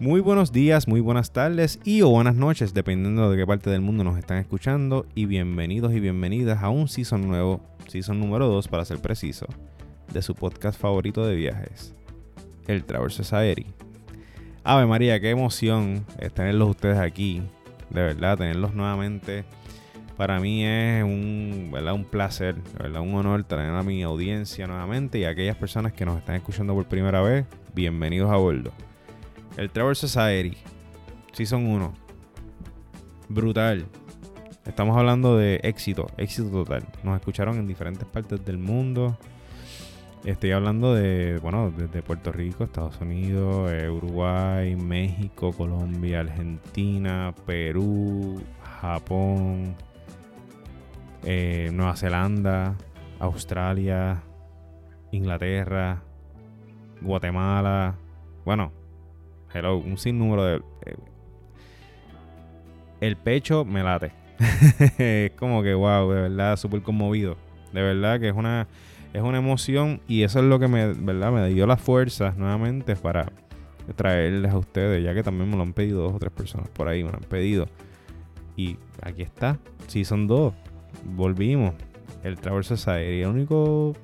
Muy buenos días, muy buenas tardes y o buenas noches, dependiendo de qué parte del mundo nos están escuchando. Y bienvenidos y bienvenidas a un season nuevo, season número 2 para ser preciso, de su podcast favorito de viajes, el Traverse Society. Ave María, qué emoción tenerlos ustedes aquí, de verdad, tenerlos nuevamente. Para mí es un, ¿verdad? un placer, ¿verdad? un honor tener a mi audiencia nuevamente y a aquellas personas que nos están escuchando por primera vez, bienvenidos a bordo. El Trevor Society, Season 1. Brutal. Estamos hablando de éxito, éxito total. Nos escucharon en diferentes partes del mundo. Estoy hablando de, bueno, desde Puerto Rico, Estados Unidos, eh, Uruguay, México, Colombia, Argentina, Perú, Japón, eh, Nueva Zelanda, Australia, Inglaterra, Guatemala. Bueno, un sinnúmero de... Eh, el pecho me late. es como que, wow, de verdad, súper conmovido. De verdad que es una, es una emoción y eso es lo que me, ¿verdad? me dio las fuerzas nuevamente para traerles a ustedes, ya que también me lo han pedido dos o tres personas por ahí, me lo han pedido. Y aquí está, sí son dos. Volvimos. El Travel Society, el único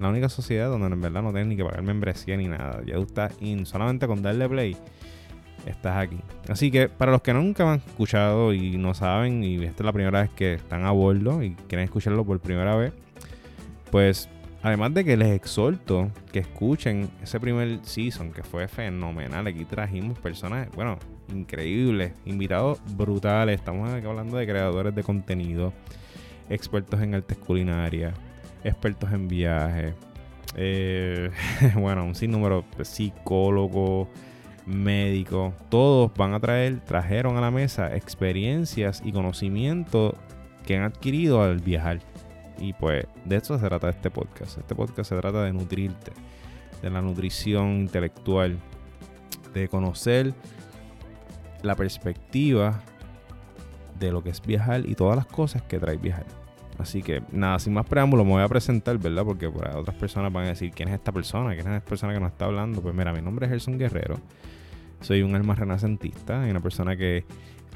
la única sociedad donde en verdad no tienes ni que pagar membresía ni nada. Ya tú estás in. Solamente con darle play, estás aquí. Así que para los que nunca me han escuchado y no saben, y esta es la primera vez que están a bordo y quieren escucharlo por primera vez, pues además de que les exhorto que escuchen ese primer season que fue fenomenal. Aquí trajimos personas, bueno, increíbles, invitados brutales. Estamos aquí hablando de creadores de contenido, expertos en artes culinarias expertos en viajes, eh, bueno, un sinnúmero de psicólogos, médicos, todos van a traer, trajeron a la mesa experiencias y conocimientos que han adquirido al viajar. Y pues de eso se trata este podcast. Este podcast se trata de nutrirte, de la nutrición intelectual, de conocer la perspectiva de lo que es viajar y todas las cosas que trae viajar. Así que nada, sin más preámbulos, me voy a presentar, ¿verdad? Porque para otras personas van a decir, ¿quién es esta persona? ¿Quién es esta persona que nos está hablando? Pues mira, mi nombre es Gerson Guerrero. Soy un alma renacentista y una persona que,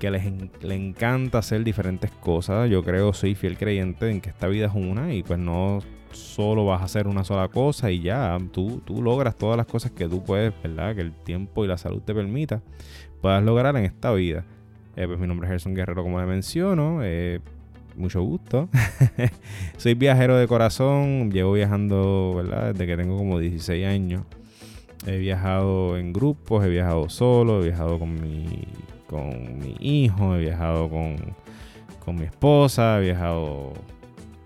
que les le encanta hacer diferentes cosas. Yo creo, soy fiel creyente en que esta vida es una y pues no solo vas a hacer una sola cosa y ya, tú, tú logras todas las cosas que tú puedes, ¿verdad? Que el tiempo y la salud te permita, puedas lograr en esta vida. Eh, pues mi nombre es Gerson Guerrero, como le menciono. Eh, mucho gusto. Soy viajero de corazón, llevo viajando, ¿verdad? Desde que tengo como 16 años. He viajado en grupos, he viajado solo, he viajado con mi, con mi hijo, he viajado con, con mi esposa, he viajado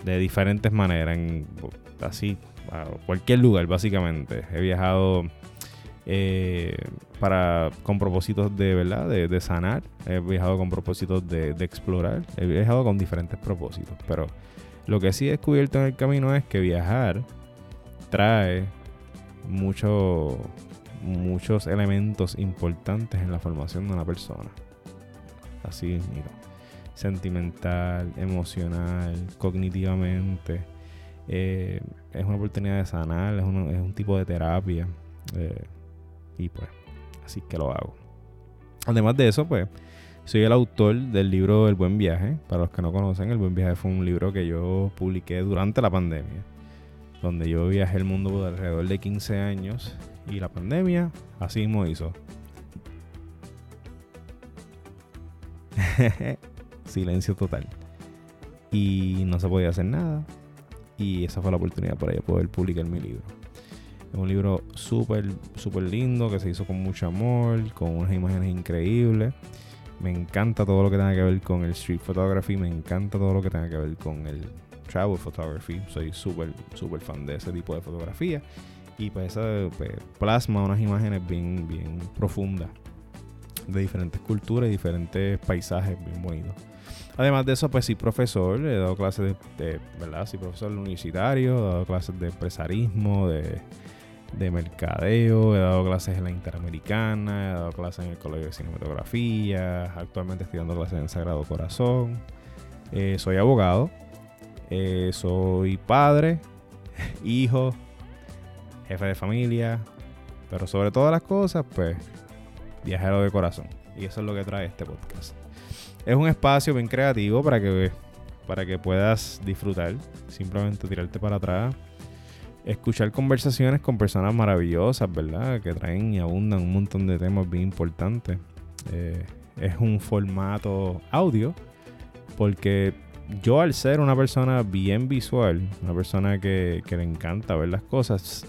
de diferentes maneras, en, así, a cualquier lugar básicamente. He viajado eh, para, con propósitos de, ¿verdad? De, sanar. He viajado con propósitos de, explorar. He viajado con diferentes propósitos. Pero lo que sí he descubierto en el camino es que viajar trae mucho, muchos elementos importantes en la formación de una persona. Así mira. Sentimental, emocional, cognitivamente. Eh, es una oportunidad de sanar, es, es un tipo de terapia. Eh, y pues, así que lo hago. Además de eso, pues, soy el autor del libro El Buen Viaje. Para los que no conocen, El Buen Viaje fue un libro que yo publiqué durante la pandemia. Donde yo viajé el mundo por alrededor de 15 años. Y la pandemia así mismo hizo. Silencio total. Y no se podía hacer nada. Y esa fue la oportunidad para yo poder publicar mi libro. Es un libro súper, súper lindo que se hizo con mucho amor, con unas imágenes increíbles. Me encanta todo lo que tenga que ver con el street photography, me encanta todo lo que tenga que ver con el travel photography. Soy súper, súper fan de ese tipo de fotografía. Y pues eso pues, plasma unas imágenes bien, bien profundas de diferentes culturas y diferentes paisajes bien bonitos. Además de eso, pues sí, profesor, he dado clases de, de ¿verdad? Sí, profesor universitario, he dado clases de empresarismo, de de mercadeo, he dado clases en la Interamericana, he dado clases en el Colegio de Cinematografía, actualmente estoy dando clases en Sagrado Corazón, eh, soy abogado, eh, soy padre, hijo, jefe de familia, pero sobre todas las cosas, pues viajero de corazón. Y eso es lo que trae este podcast. Es un espacio bien creativo para que, para que puedas disfrutar, simplemente tirarte para atrás, escuchar conversaciones con personas maravillosas, ¿verdad? Que traen y abundan un montón de temas bien importantes. Eh, es un formato audio porque yo al ser una persona bien visual, una persona que, le encanta ver las cosas,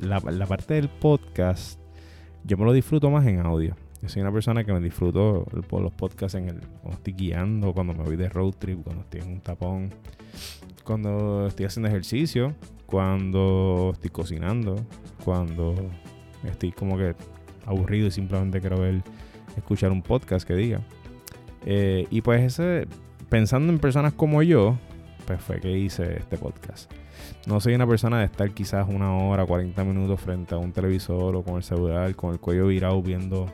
la, parte del podcast, yo me lo disfruto más en audio. Yo soy una persona que me disfruto los podcasts en el, cuando estoy guiando, cuando me voy de road trip, cuando estoy en un tapón, cuando estoy haciendo ejercicio, cuando estoy cocinando, cuando estoy como que aburrido y simplemente quiero ver, escuchar un podcast que diga. Eh, y pues ese, pensando en personas como yo, pues fue que hice este podcast. No soy una persona de estar quizás una hora, 40 minutos frente a un televisor o con el celular, con el cuello virado viendo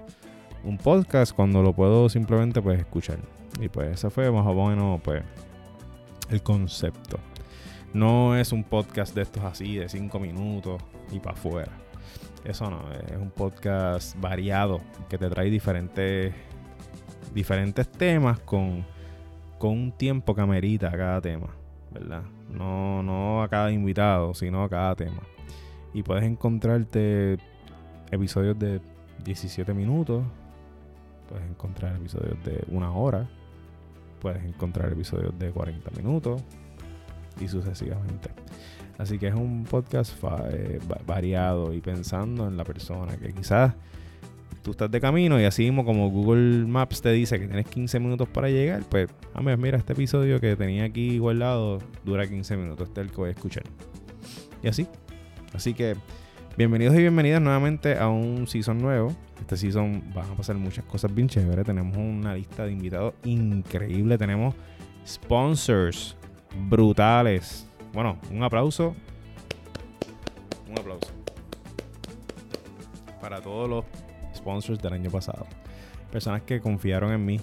un podcast cuando lo puedo simplemente pues escuchar. Y pues ese fue más o menos pues el concepto. No es un podcast de estos así de 5 minutos y para afuera. Eso no, es un podcast variado que te trae diferentes diferentes temas con con un tiempo que amerita cada tema, ¿verdad? No, no a cada invitado, sino a cada tema. Y puedes encontrarte episodios de 17 minutos, puedes encontrar episodios de una hora, puedes encontrar episodios de 40 minutos y sucesivamente. Así que es un podcast eh, variado y pensando en la persona que quizás tú estás de camino y así mismo como Google Maps te dice que tienes 15 minutos para llegar, pues, a ver, mira, este episodio que tenía aquí guardado dura 15 minutos, este es el que voy a escuchar. Y así. Así que, bienvenidos y bienvenidas nuevamente a un season nuevo. Este season van a pasar muchas cosas bien chéveres. Tenemos una lista de invitados increíble. Tenemos sponsors brutales. Bueno, un aplauso. Un aplauso. Para todos los sponsors del año pasado. Personas que confiaron en mí.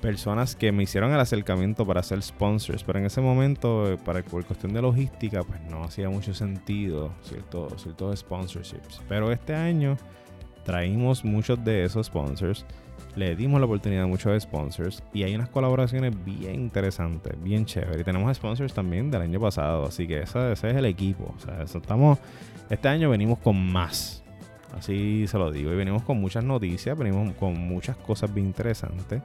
Personas que me hicieron el acercamiento para ser sponsors. Pero en ese momento, eh, para, por cuestión de logística, pues no hacía mucho sentido cierto, ciertos sponsorships. Pero este año traímos muchos de esos sponsors. Le dimos la oportunidad a muchos sponsors. Y hay unas colaboraciones bien interesantes, bien chéveres. Y tenemos sponsors también del año pasado. Así que ese, ese es el equipo. O sea, estamos, este año venimos con más Así se lo digo. Y venimos con muchas noticias, venimos con muchas cosas bien interesantes.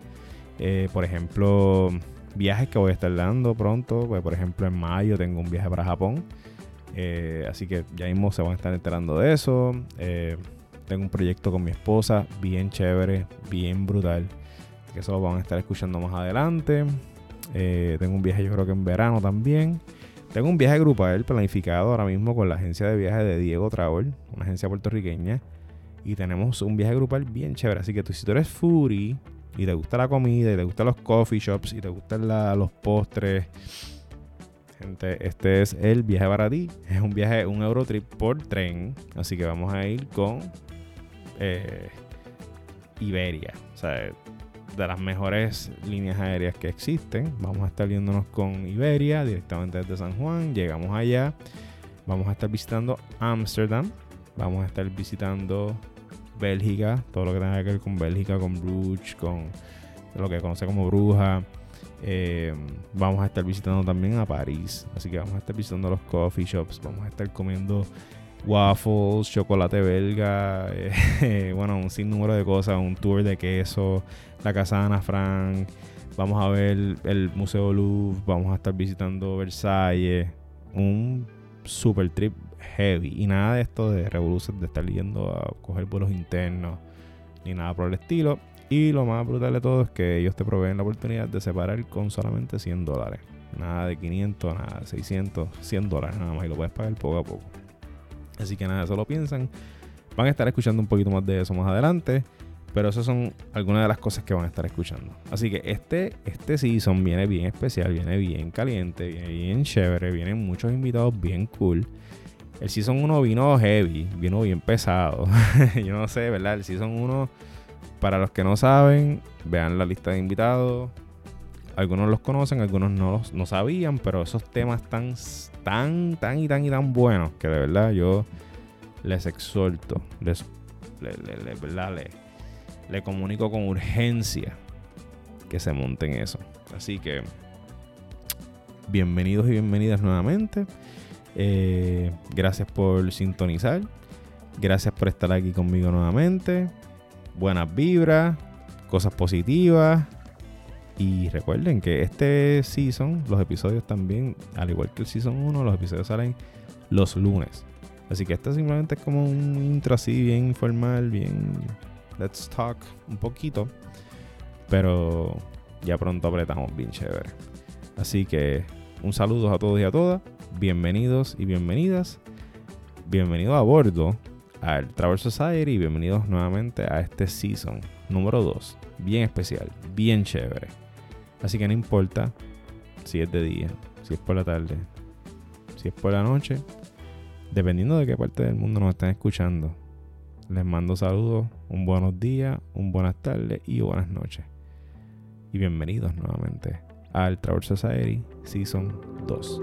Eh, por ejemplo, viajes que voy a estar dando pronto. Pues, por ejemplo, en mayo tengo un viaje para Japón. Eh, así que ya mismo se van a estar enterando de eso. Eh, tengo un proyecto con mi esposa, bien chévere, bien brutal. Que eso lo van a estar escuchando más adelante. tengo un viaje yo creo que en verano también. Tengo un viaje grupal planificado ahora mismo con la agencia de viaje de Diego Travel, una agencia puertorriqueña. Y tenemos un viaje grupal bien chévere. Así que tú, si tú eres foodie y te gusta la comida y te gustan los coffee shops y te gustan los postres, gente, este es el viaje para ti. Es un viaje, un Eurotrip por tren. Así que vamos a ir con eh, Iberia. O sea, de las mejores líneas aéreas que existen. Vamos a estar viéndonos con Iberia directamente desde San Juan. Llegamos allá. Vamos a estar visitando Ámsterdam. Vamos a estar visitando Bélgica. Todo lo que tenga que ver con Bélgica, con Bruges, con lo que conoce como Bruja. Eh, vamos a estar visitando también a París. Así que vamos a estar visitando los coffee shops. Vamos a estar comiendo waffles, chocolate belga, eh, bueno, un sinnúmero de cosas, un tour de queso, la casa de Ana Frank, vamos a ver el Museo Louvre, vamos a estar visitando Versalles, un super trip heavy y nada de esto de revoluciones de estar yendo a coger vuelos internos ni nada por el estilo. Y lo más brutal de todo es que ellos te proveen la oportunidad de separar con solamente 100 dólares. Nada de 500, nada de 600, 100 dólares nada más y lo puedes pagar poco a poco. Así que nada, eso lo piensan. Van a estar escuchando un poquito más de eso más adelante. Pero esas son algunas de las cosas que van a estar escuchando. Así que este, este season viene bien especial, viene bien caliente, viene bien chévere, vienen muchos invitados bien cool. El Season 1 vino heavy, vino bien pesado. Yo no sé, ¿verdad? El Season 1, para los que no saben, vean la lista de invitados. Algunos los conocen, algunos no, los, no sabían, pero esos temas tan, tan, tan y tan y tan buenos que de verdad yo les exhorto, les, les, le comunico con urgencia que se monten eso. Así que bienvenidos y bienvenidas nuevamente. Eh, gracias por sintonizar. Gracias por estar aquí conmigo nuevamente. Buenas vibras, cosas positivas. Y recuerden que este season, los episodios también, al igual que el season 1, los episodios salen los lunes. Así que esto simplemente es como un intro así, bien informal, bien let's talk un poquito. Pero ya pronto apretamos bien chévere. Así que un saludo a todos y a todas. Bienvenidos y bienvenidas. Bienvenidos a bordo al Travel Society y bienvenidos nuevamente a este season número 2. Bien especial, bien chévere. Así que no importa si es de día, si es por la tarde, si es por la noche, dependiendo de qué parte del mundo nos están escuchando. Les mando saludos, un buenos días, un buenas tardes y buenas noches. Y bienvenidos nuevamente al Travel Society Season 2.